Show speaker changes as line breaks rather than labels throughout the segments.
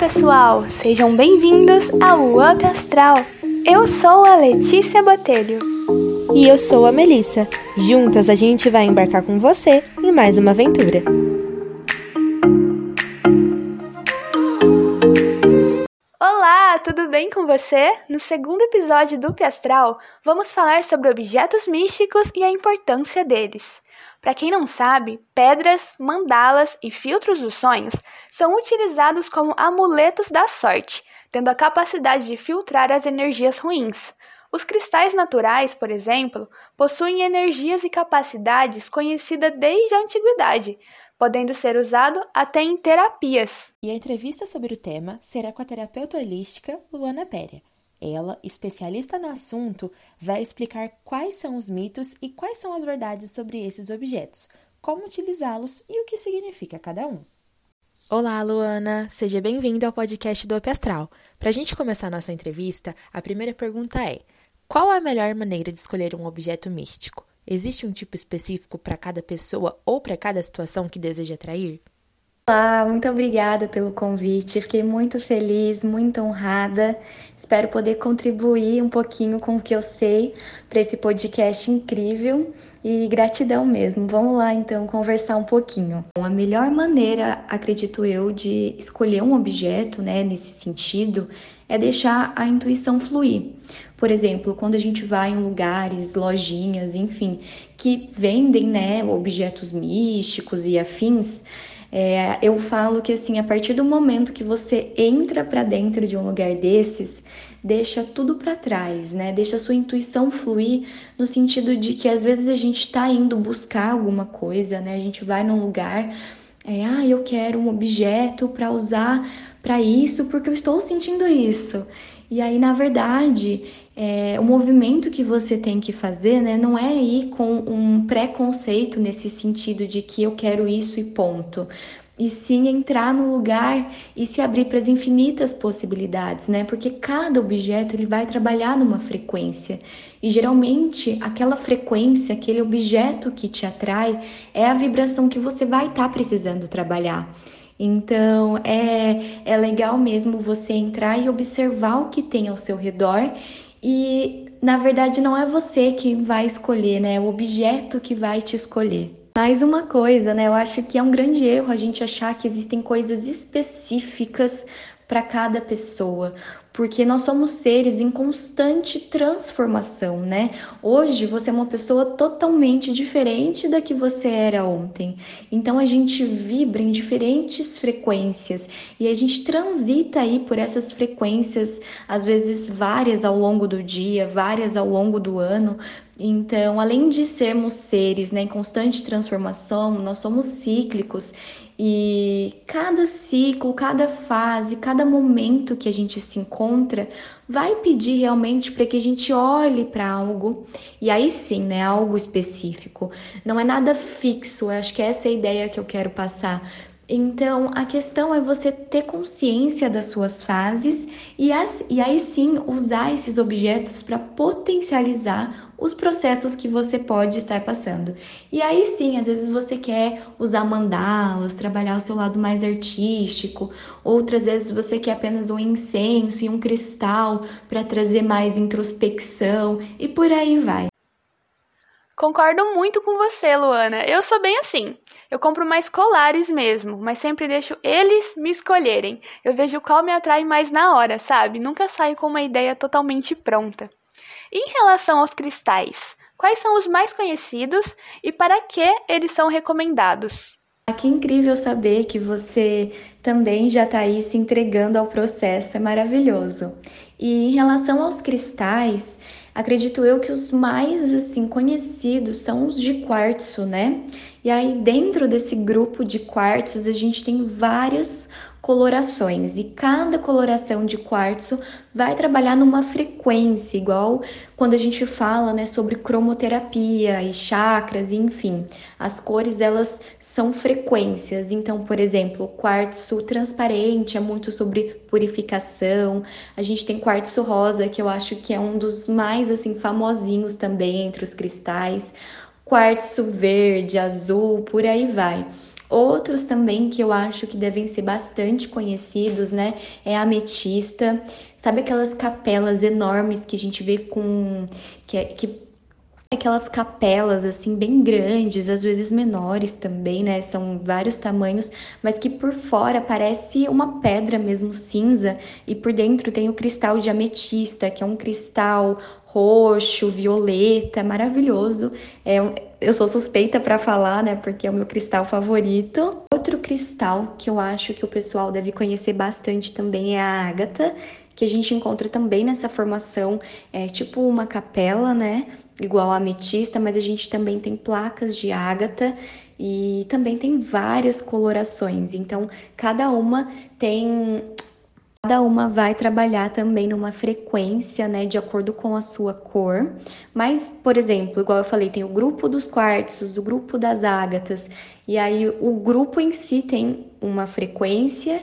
pessoal! Sejam bem-vindos ao Up Astral. Eu sou a Letícia Botelho.
E eu sou a Melissa. Juntas a gente vai embarcar com você em mais uma aventura.
Olá, tudo bem com você? No segundo episódio do Up Astral, vamos falar sobre objetos místicos e a importância deles. Para quem não sabe, pedras, mandalas e filtros dos sonhos são utilizados como amuletos da sorte, tendo a capacidade de filtrar as energias ruins. Os cristais naturais, por exemplo, possuem energias e capacidades conhecidas desde a antiguidade, podendo ser usado até em terapias.
E a entrevista sobre o tema será com a terapeuta holística Luana Péria. Ela, especialista no assunto, vai explicar quais são os mitos e quais são as verdades sobre esses objetos, como utilizá-los e o que significa cada um. Olá, Luana! Seja bem-vinda ao podcast do Up Astral. Para a gente começar a nossa entrevista, a primeira pergunta é: qual a melhor maneira de escolher um objeto místico? Existe um tipo específico para cada pessoa ou para cada situação que deseja atrair?
Olá, muito obrigada pelo convite. Fiquei muito feliz, muito honrada. Espero poder contribuir um pouquinho com o que eu sei para esse podcast incrível e gratidão mesmo. Vamos lá então conversar um pouquinho. A melhor maneira, acredito eu, de escolher um objeto, né, nesse sentido, é deixar a intuição fluir. Por exemplo, quando a gente vai em lugares, lojinhas, enfim, que vendem, né, objetos místicos e afins, é, eu falo que assim, a partir do momento que você entra para dentro de um lugar desses, deixa tudo para trás, né? Deixa a sua intuição fluir no sentido de que às vezes a gente está indo buscar alguma coisa, né? A gente vai num lugar, é, ah, eu quero um objeto para usar para isso porque eu estou sentindo isso. E aí, na verdade, é, o movimento que você tem que fazer, né, não é ir com um preconceito nesse sentido de que eu quero isso e ponto. E sim entrar no lugar e se abrir para as infinitas possibilidades, né? Porque cada objeto ele vai trabalhar numa frequência. E geralmente aquela frequência, aquele objeto que te atrai, é a vibração que você vai estar tá precisando trabalhar. Então é, é legal mesmo você entrar e observar o que tem ao seu redor e na verdade não é você que vai escolher, né? É o objeto que vai te escolher. Mais uma coisa, né? Eu acho que é um grande erro a gente achar que existem coisas específicas para cada pessoa porque nós somos seres em constante transformação, né? Hoje você é uma pessoa totalmente diferente da que você era ontem. Então a gente vibra em diferentes frequências e a gente transita aí por essas frequências, às vezes várias ao longo do dia, várias ao longo do ano, então, além de sermos seres né, em constante transformação, nós somos cíclicos e cada ciclo, cada fase, cada momento que a gente se encontra vai pedir realmente para que a gente olhe para algo e aí sim, né, algo específico. Não é nada fixo, acho que essa é a ideia que eu quero passar. Então, a questão é você ter consciência das suas fases e, as, e aí sim usar esses objetos para potencializar os processos que você pode estar passando. E aí sim, às vezes você quer usar mandalas, trabalhar o seu lado mais artístico, outras vezes você quer apenas um incenso e um cristal para trazer mais introspecção e por aí vai.
Concordo muito com você, Luana. Eu sou bem assim. Eu compro mais colares mesmo, mas sempre deixo eles me escolherem. Eu vejo qual me atrai mais na hora, sabe? Nunca saio com uma ideia totalmente pronta. Em relação aos cristais, quais são os mais conhecidos e para que eles são recomendados?
Ah, que incrível saber que você também já está aí se entregando ao processo, é maravilhoso. E em relação aos cristais, acredito eu que os mais assim conhecidos são os de quartzo, né? E aí dentro desse grupo de quartzos a gente tem várias colorações e cada coloração de quartzo vai trabalhar numa frequência, igual quando a gente fala, né, sobre cromoterapia e chakras, enfim. As cores elas são frequências. Então, por exemplo, quartzo transparente é muito sobre purificação. A gente tem quartzo rosa, que eu acho que é um dos mais assim famosinhos também entre os cristais. Quartzo verde, azul, por aí vai. Outros também que eu acho que devem ser bastante conhecidos, né? É a ametista. Sabe aquelas capelas enormes que a gente vê com. que, é, que aquelas capelas assim bem grandes, às vezes menores também, né? São vários tamanhos, mas que por fora parece uma pedra mesmo cinza e por dentro tem o cristal de ametista, que é um cristal roxo, violeta, maravilhoso. É, eu sou suspeita para falar, né? Porque é o meu cristal favorito. Outro cristal que eu acho que o pessoal deve conhecer bastante também é a ágata, que a gente encontra também nessa formação, é tipo uma capela, né? igual a ametista, mas a gente também tem placas de ágata e também tem várias colorações. Então, cada uma tem Cada uma vai trabalhar também numa frequência, né, de acordo com a sua cor. Mas, por exemplo, igual eu falei, tem o grupo dos quartzos, o grupo das ágatas, e aí o grupo em si tem uma frequência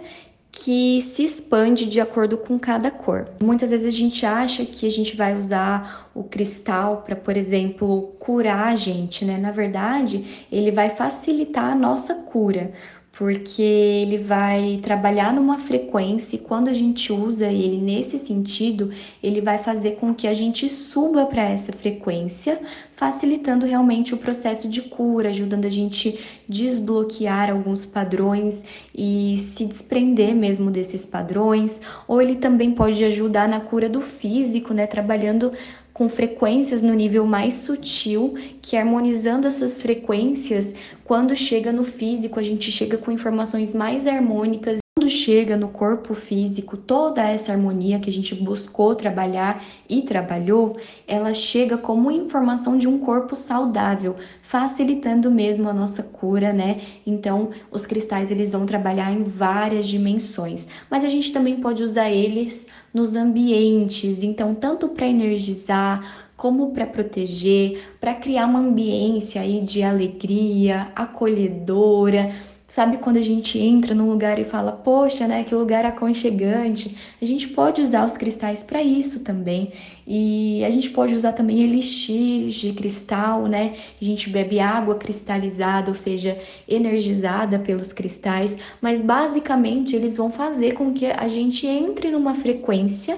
que se expande de acordo com cada cor. Muitas vezes a gente acha que a gente vai usar o cristal para, por exemplo, curar a gente, né? Na verdade, ele vai facilitar a nossa cura porque ele vai trabalhar numa frequência e quando a gente usa ele nesse sentido, ele vai fazer com que a gente suba para essa frequência, facilitando realmente o processo de cura, ajudando a gente desbloquear alguns padrões e se desprender mesmo desses padrões, ou ele também pode ajudar na cura do físico, né, trabalhando com frequências no nível mais sutil, que harmonizando essas frequências, quando chega no físico, a gente chega com informações mais harmônicas. Quando chega no corpo físico, toda essa harmonia que a gente buscou trabalhar e trabalhou, ela chega como informação de um corpo saudável, facilitando mesmo a nossa cura, né? Então, os cristais eles vão trabalhar em várias dimensões, mas a gente também pode usar eles nos ambientes. Então, tanto para energizar, como para proteger, para criar uma ambiência aí de alegria, acolhedora, Sabe quando a gente entra num lugar e fala, poxa, né, que lugar aconchegante? A gente pode usar os cristais para isso também. E a gente pode usar também elixires de cristal, né? A gente bebe água cristalizada, ou seja, energizada pelos cristais, mas basicamente eles vão fazer com que a gente entre numa frequência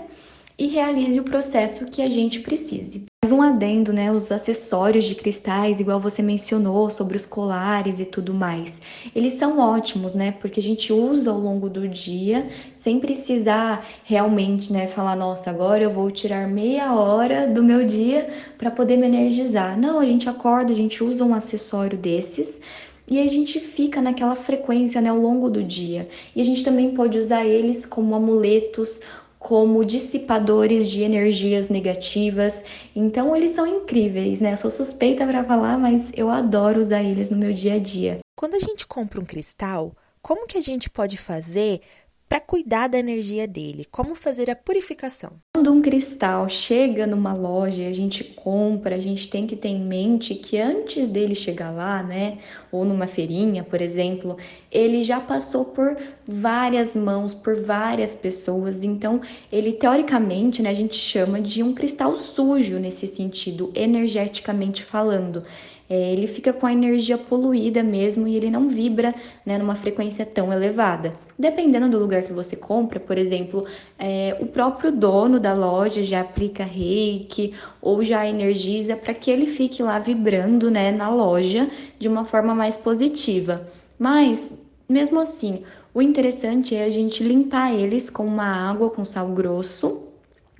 e realize o processo que a gente precise. Mais um adendo, né? Os acessórios de cristais, igual você mencionou, sobre os colares e tudo mais. Eles são ótimos, né? Porque a gente usa ao longo do dia, sem precisar realmente, né, falar, nossa, agora eu vou tirar meia hora do meu dia para poder me energizar. Não, a gente acorda, a gente usa um acessório desses e a gente fica naquela frequência né, ao longo do dia. E a gente também pode usar eles como amuletos como dissipadores de energias negativas. Então eles são incríveis, né? Sou suspeita para falar, mas eu adoro usar eles no meu dia a dia.
Quando a gente compra um cristal, como que a gente pode fazer para cuidar da energia dele? Como fazer a purificação?
Quando um cristal chega numa loja e a gente compra, a gente tem que ter em mente que antes dele chegar lá, né, ou numa feirinha, por exemplo, ele já passou por várias mãos, por várias pessoas. Então, ele teoricamente, né, a gente chama de um cristal sujo nesse sentido, energeticamente falando é, ele fica com a energia poluída mesmo e ele não vibra né, numa frequência tão elevada. Dependendo do lugar que você compra, por exemplo, é, o próprio dono da loja já aplica reiki ou já energiza para que ele fique lá vibrando né, na loja de uma forma mais positiva. Mas, mesmo assim, o interessante é a gente limpar eles com uma água com sal grosso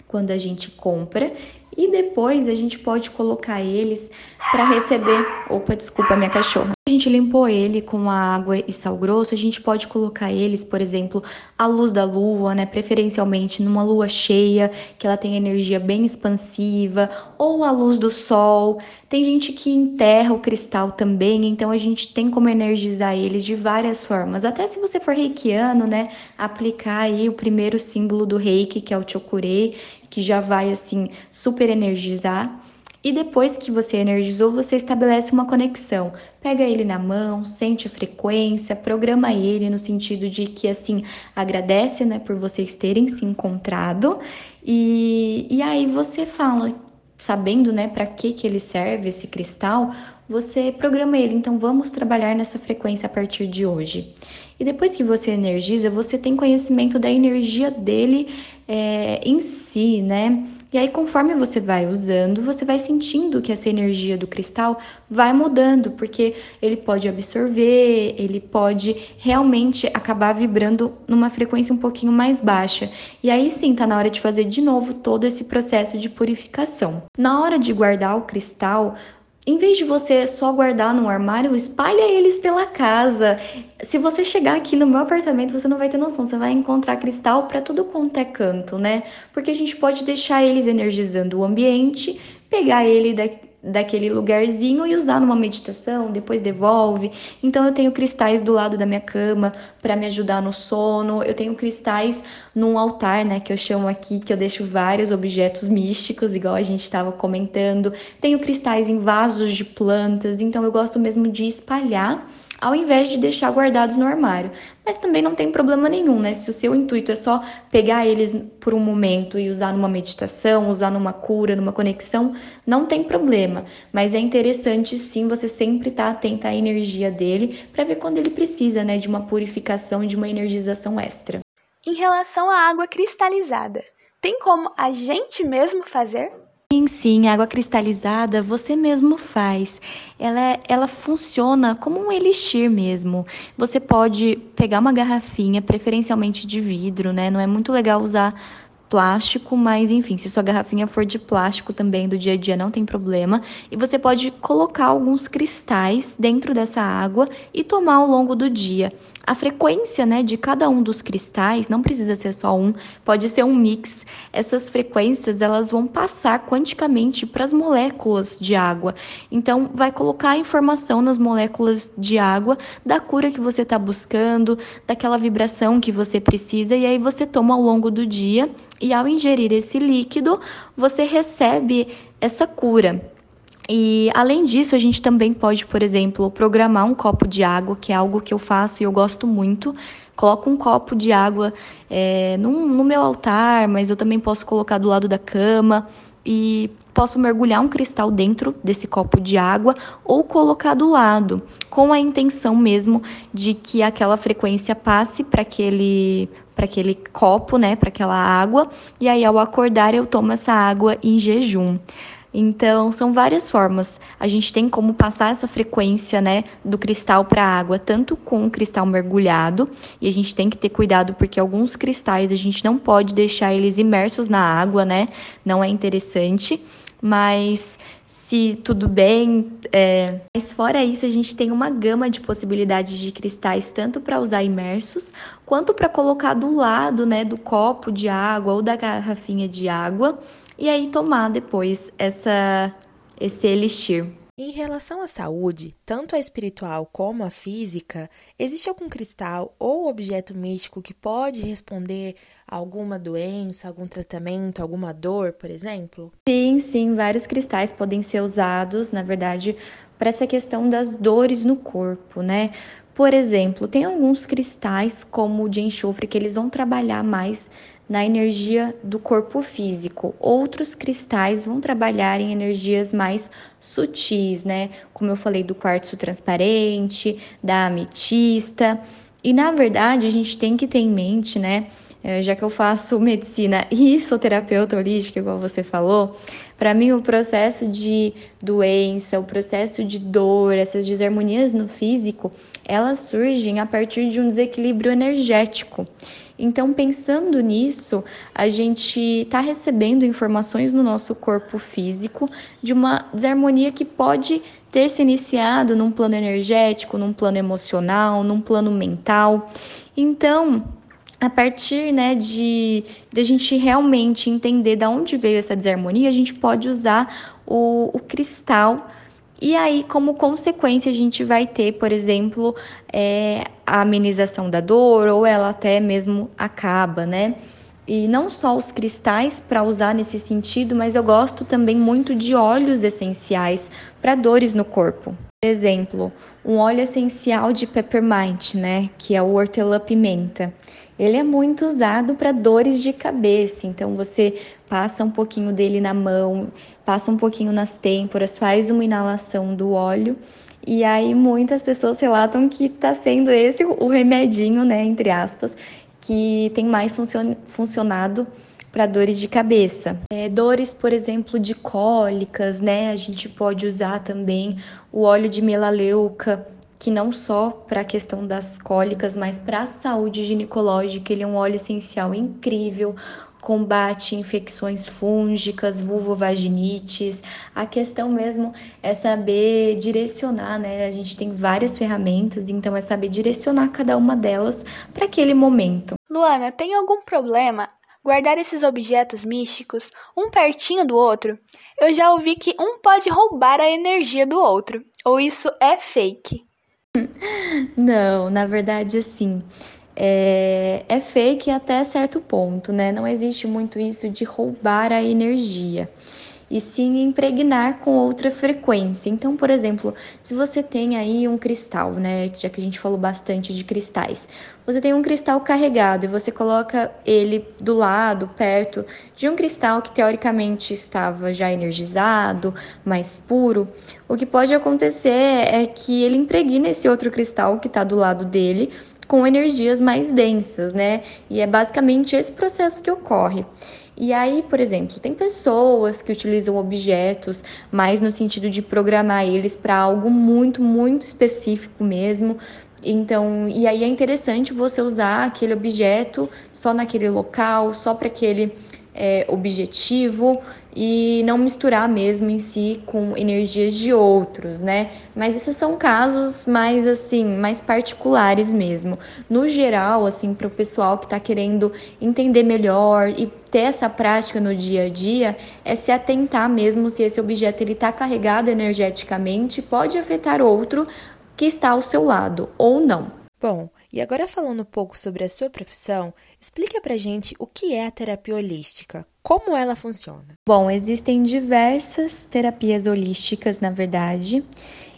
quando a gente compra e depois a gente pode colocar eles para receber. Opa, desculpa, minha cachorra. A gente limpou ele com água e sal grosso, a gente pode colocar eles, por exemplo, à luz da lua, né? Preferencialmente numa lua cheia, que ela tem energia bem expansiva, ou à luz do sol. Tem gente que enterra o cristal também, então a gente tem como energizar eles de várias formas. Até se você for reikiano, né? Aplicar aí o primeiro símbolo do reiki, que é o chokurei, que já vai assim super energizar. E depois que você energizou, você estabelece uma conexão. Pega ele na mão, sente a frequência, programa ele no sentido de que assim agradece, né, por vocês terem se encontrado. E, e aí você fala, sabendo, né, para que que ele serve esse cristal, você programa ele. Então vamos trabalhar nessa frequência a partir de hoje. E depois que você energiza, você tem conhecimento da energia dele é, em si, né? E aí, conforme você vai usando, você vai sentindo que essa energia do cristal vai mudando, porque ele pode absorver, ele pode realmente acabar vibrando numa frequência um pouquinho mais baixa. E aí sim, tá na hora de fazer de novo todo esse processo de purificação. Na hora de guardar o cristal, em vez de você só guardar no armário, espalha eles pela casa. Se você chegar aqui no meu apartamento, você não vai ter noção, você vai encontrar cristal para tudo quanto é canto, né? Porque a gente pode deixar eles energizando o ambiente, pegar ele daqui daquele lugarzinho e usar numa meditação, depois devolve. Então eu tenho cristais do lado da minha cama para me ajudar no sono. Eu tenho cristais num altar, né, que eu chamo aqui, que eu deixo vários objetos místicos, igual a gente estava comentando. Tenho cristais em vasos de plantas, então eu gosto mesmo de espalhar ao invés de deixar guardados no armário. Mas também não tem problema nenhum, né? Se o seu intuito é só pegar eles por um momento e usar numa meditação, usar numa cura, numa conexão, não tem problema. Mas é interessante sim você sempre estar tá atento à energia dele para ver quando ele precisa, né, de uma purificação, de uma energização extra.
Em relação à água cristalizada, tem como a gente mesmo fazer?
Sim, sim, água cristalizada você mesmo faz. Ela, é, ela funciona como um elixir mesmo. Você pode pegar uma garrafinha, preferencialmente de vidro, né? Não é muito legal usar plástico, mas enfim, se sua garrafinha for de plástico também do dia a dia não tem problema. E você pode colocar alguns cristais dentro dessa água e tomar ao longo do dia. A frequência, né, de cada um dos cristais não precisa ser só um, pode ser um mix. Essas frequências elas vão passar quanticamente para as moléculas de água. Então, vai colocar a informação nas moléculas de água da cura que você está buscando, daquela vibração que você precisa, e aí você toma ao longo do dia e ao ingerir esse líquido, você recebe essa cura. E além disso, a gente também pode, por exemplo, programar um copo de água, que é algo que eu faço e eu gosto muito. Coloco um copo de água é, no, no meu altar, mas eu também posso colocar do lado da cama e posso mergulhar um cristal dentro desse copo de água ou colocar do lado, com a intenção mesmo de que aquela frequência passe para aquele para aquele copo, né, para aquela água, e aí ao acordar eu tomo essa água em jejum. Então, são várias formas. A gente tem como passar essa frequência, né, do cristal para a água, tanto com o cristal mergulhado, e a gente tem que ter cuidado porque alguns cristais a gente não pode deixar eles imersos na água, né? Não é interessante, mas se tudo bem. É... Mas fora isso, a gente tem uma gama de possibilidades de cristais, tanto para usar imersos, quanto para colocar do lado né, do copo de água ou da garrafinha de água e aí tomar depois essa, esse elixir.
Em relação à saúde, tanto a espiritual como a física, existe algum cristal ou objeto místico que pode responder a alguma doença, algum tratamento, alguma dor, por exemplo?
Sim, sim, vários cristais podem ser usados, na verdade, para essa questão das dores no corpo, né? Por exemplo, tem alguns cristais, como o de enxofre, que eles vão trabalhar mais na energia do corpo físico. Outros cristais vão trabalhar em energias mais sutis, né? Como eu falei do quartzo transparente, da ametista. E na verdade, a gente tem que ter em mente, né? Eh, já que eu faço medicina e sou terapeuta holística, igual você falou, para mim o processo de doença, o processo de dor, essas desarmonias no físico, elas surgem a partir de um desequilíbrio energético. Então, pensando nisso, a gente está recebendo informações no nosso corpo físico de uma desarmonia que pode ter se iniciado num plano energético, num plano emocional, num plano mental. Então, a partir né, de, de a gente realmente entender de onde veio essa desarmonia, a gente pode usar o, o cristal. E aí, como consequência, a gente vai ter, por exemplo, é, a amenização da dor, ou ela até mesmo acaba, né? E não só os cristais para usar nesse sentido, mas eu gosto também muito de óleos essenciais para dores no corpo. Por exemplo, um óleo essencial de peppermint, né, que é o hortelã-pimenta. Ele é muito usado para dores de cabeça. Então você passa um pouquinho dele na mão, passa um pouquinho nas têmporas, faz uma inalação do óleo. E aí muitas pessoas relatam que está sendo esse o remedinho, né, entre aspas, que tem mais funcion funcionado para dores de cabeça. É, dores, por exemplo, de cólicas, né? A gente pode usar também o óleo de melaleuca, que não só para a questão das cólicas, mas para a saúde ginecológica, ele é um óleo essencial incrível, combate infecções fúngicas, vulvovaginites. A questão mesmo é saber direcionar, né? A gente tem várias ferramentas, então é saber direcionar cada uma delas para aquele momento.
Luana, tem algum problema guardar esses objetos místicos um pertinho do outro? Eu já ouvi que um pode roubar a energia do outro. Ou isso é fake?
Não, na verdade, assim, é, é fake até certo ponto, né? Não existe muito isso de roubar a energia e sim impregnar com outra frequência. Então, por exemplo, se você tem aí um cristal, né, já que a gente falou bastante de cristais, você tem um cristal carregado e você coloca ele do lado, perto de um cristal que teoricamente estava já energizado, mais puro, o que pode acontecer é que ele impregne esse outro cristal que está do lado dele com energias mais densas, né? E é basicamente esse processo que ocorre. E aí, por exemplo, tem pessoas que utilizam objetos mais no sentido de programar eles para algo muito, muito específico mesmo. Então, e aí é interessante você usar aquele objeto só naquele local, só para aquele é, objetivo e não misturar mesmo em si com energias de outros, né? Mas esses são casos mais assim, mais particulares mesmo. No geral, assim, para o pessoal que está querendo entender melhor e ter essa prática no dia a dia, é se atentar mesmo se esse objeto ele está carregado energeticamente, pode afetar outro que está ao seu lado ou não.
Bom, e agora falando um pouco sobre a sua profissão, explica pra gente o que é a terapia holística, como ela funciona.
Bom, existem diversas terapias holísticas, na verdade,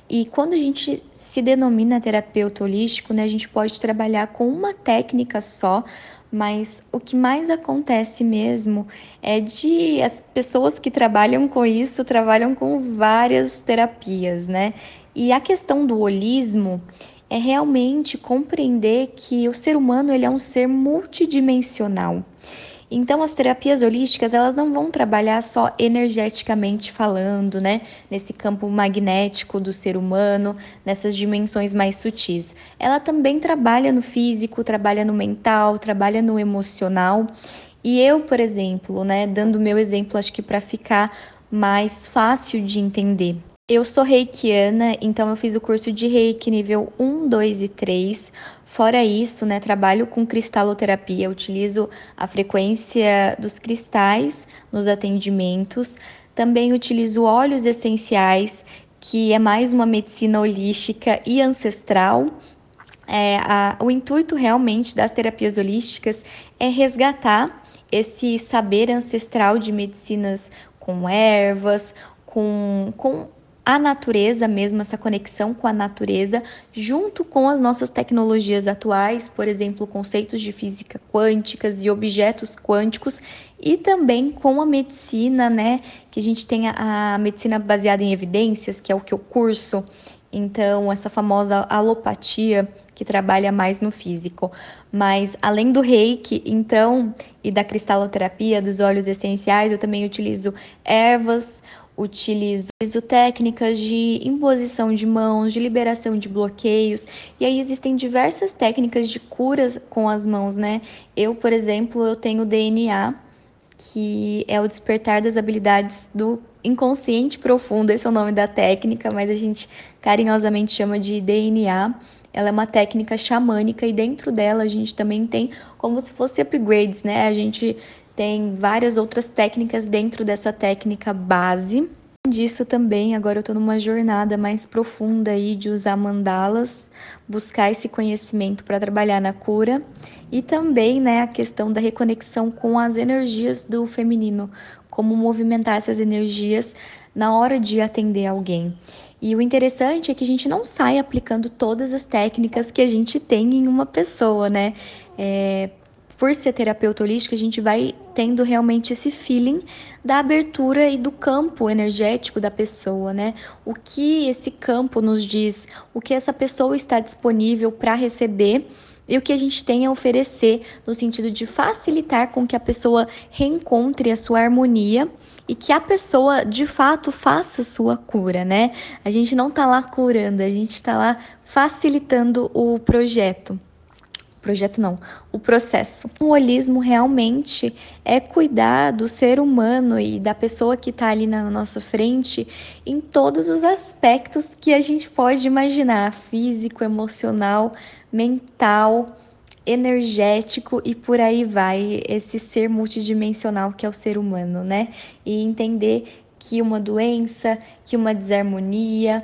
e quando a gente se denomina terapeuta holístico, né, a gente pode trabalhar com uma técnica só, mas o que mais acontece mesmo é de as pessoas que trabalham com isso trabalham com várias terapias, né? E a questão do holismo é realmente compreender que o ser humano ele é um ser multidimensional. Então, as terapias holísticas, elas não vão trabalhar só energeticamente falando, né? Nesse campo magnético do ser humano, nessas dimensões mais sutis. Ela também trabalha no físico, trabalha no mental, trabalha no emocional. E eu, por exemplo, né, dando meu exemplo, acho que para ficar mais fácil de entender. Eu sou reikiana, então eu fiz o curso de reiki nível 1, 2 e 3. Fora isso, né, trabalho com cristaloterapia, utilizo a frequência dos cristais nos atendimentos. Também utilizo óleos essenciais, que é mais uma medicina holística e ancestral. É, a, o intuito realmente das terapias holísticas é resgatar esse saber ancestral de medicinas com ervas, com, com a natureza mesmo, essa conexão com a natureza, junto com as nossas tecnologias atuais, por exemplo, conceitos de física quânticas e objetos quânticos, e também com a medicina, né? Que a gente tem a, a medicina baseada em evidências, que é o que eu curso. Então, essa famosa alopatia que trabalha mais no físico. Mas além do reiki, então, e da cristaloterapia, dos óleos essenciais, eu também utilizo ervas, utilizo técnicas de imposição de mãos, de liberação de bloqueios, e aí existem diversas técnicas de curas com as mãos, né? Eu, por exemplo, eu tenho DNA, que é o despertar das habilidades do inconsciente profundo, esse é o nome da técnica, mas a gente carinhosamente chama de DNA. Ela é uma técnica xamânica e dentro dela a gente também tem como se fosse upgrades, né? A gente tem várias outras técnicas dentro dessa técnica base. Disso também, agora eu estou numa jornada mais profunda aí de usar mandalas, buscar esse conhecimento para trabalhar na cura e também, né, a questão da reconexão com as energias do feminino, como movimentar essas energias na hora de atender alguém. E o interessante é que a gente não sai aplicando todas as técnicas que a gente tem em uma pessoa, né? É, por ser terapeuta holística, a gente vai tendo realmente esse feeling da abertura e do campo energético da pessoa, né? O que esse campo nos diz, o que essa pessoa está disponível para receber e o que a gente tem a oferecer no sentido de facilitar com que a pessoa reencontre a sua harmonia e que a pessoa de fato faça sua cura, né? A gente não tá lá curando, a gente tá lá facilitando o projeto projeto não, o processo. O holismo realmente é cuidar do ser humano e da pessoa que está ali na nossa frente em todos os aspectos que a gente pode imaginar: físico, emocional, mental, energético e por aí vai, esse ser multidimensional que é o ser humano, né? E entender que uma doença, que uma desarmonia,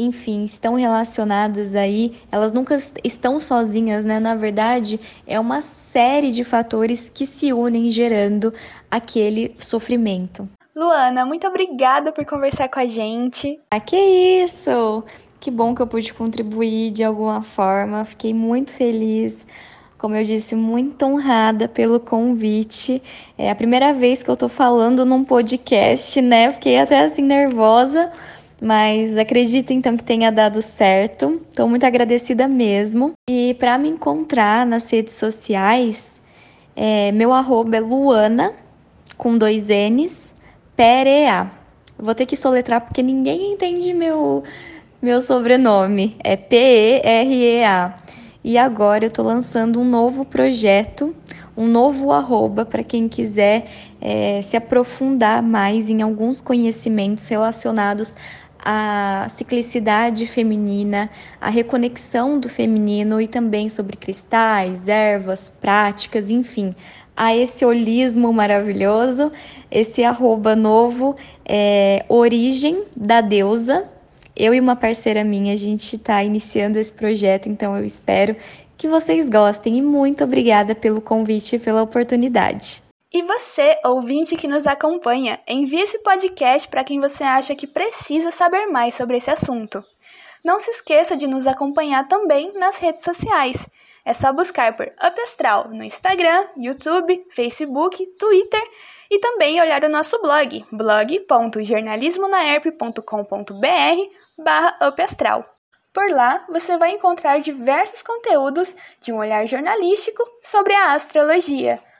enfim, estão relacionadas aí, elas nunca estão sozinhas, né? Na verdade, é uma série de fatores que se unem gerando aquele sofrimento.
Luana, muito obrigada por conversar com a gente.
Ah, que isso! Que bom que eu pude contribuir de alguma forma. Fiquei muito feliz. Como eu disse, muito honrada pelo convite. É a primeira vez que eu tô falando num podcast, né? Fiquei até assim nervosa, mas acredito então que tenha dado certo. Estou muito agradecida mesmo. E para me encontrar nas redes sociais, é, meu arroba é Luana, com dois N's, Perea. Vou ter que soletrar porque ninguém entende meu, meu sobrenome. É P-E-R-E-A. E agora eu estou lançando um novo projeto, um novo arroba para quem quiser é, se aprofundar mais em alguns conhecimentos relacionados a ciclicidade feminina, a reconexão do feminino e também sobre cristais, ervas, práticas, enfim, a esse holismo maravilhoso, esse arroba novo, é, origem da deusa. Eu e uma parceira minha, a gente está iniciando esse projeto, então eu espero que vocês gostem e muito obrigada pelo convite e pela oportunidade.
E você, ouvinte que nos acompanha, envie esse podcast para quem você acha que precisa saber mais sobre esse assunto. Não se esqueça de nos acompanhar também nas redes sociais. É só buscar por Up Astral no Instagram, YouTube, Facebook, Twitter e também olhar o nosso blog, blog.jornalismonaerp.com.br barra upastral. Por lá, você vai encontrar diversos conteúdos de um olhar jornalístico sobre a astrologia.